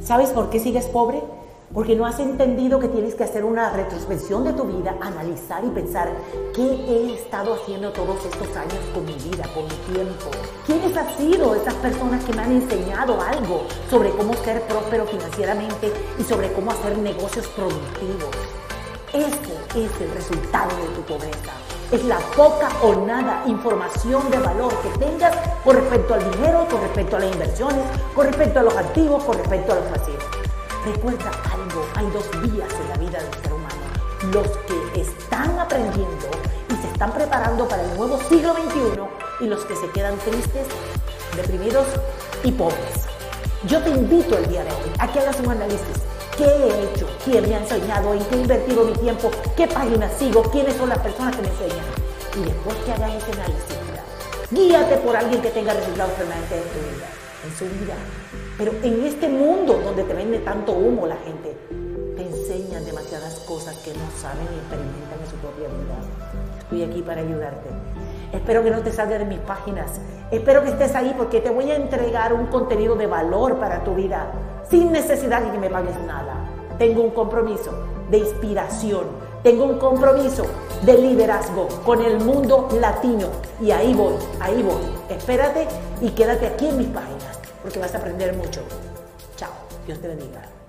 ¿Sabes por qué sigues pobre? Porque no has entendido que tienes que hacer una retrospección de tu vida, analizar y pensar qué he estado haciendo todos estos años con mi vida, con mi tiempo. ¿Quiénes han sido esas personas que me han enseñado algo sobre cómo ser próspero financieramente y sobre cómo hacer negocios productivos? Ese es el resultado de tu pobreza. Es la poca o nada información de valor que tengas con respecto al dinero, con respecto a las inversiones, con respecto a los activos, con respecto a los pasivos. Recuerda algo, hay dos vías en la vida del ser humano. Los que están aprendiendo y se están preparando para el nuevo siglo XXI y los que se quedan tristes, deprimidos y pobres. Yo te invito el día de hoy a que hagas un análisis ¿Qué he hecho? ¿Quién me ha enseñado? ¿En qué he invertido mi tiempo? ¿Qué páginas sigo? ¿Quiénes son las personas que me enseñan? Y después que hagas ese análisis, guíate por alguien que tenga resultados permanentes en tu vida, en su vida. Pero en este mundo donde te vende tanto humo la gente, te enseñan demasiadas cosas que no saben y experimentan en su propia vida. Estoy aquí para ayudarte. Espero que no te salgas de mis páginas. Espero que estés ahí porque te voy a entregar un contenido de valor para tu vida sin necesidad de que me pagues nada. Tengo un compromiso de inspiración. Tengo un compromiso de liderazgo con el mundo latino. Y ahí voy, ahí voy. Espérate y quédate aquí en mis páginas porque vas a aprender mucho. Chao. Dios te bendiga.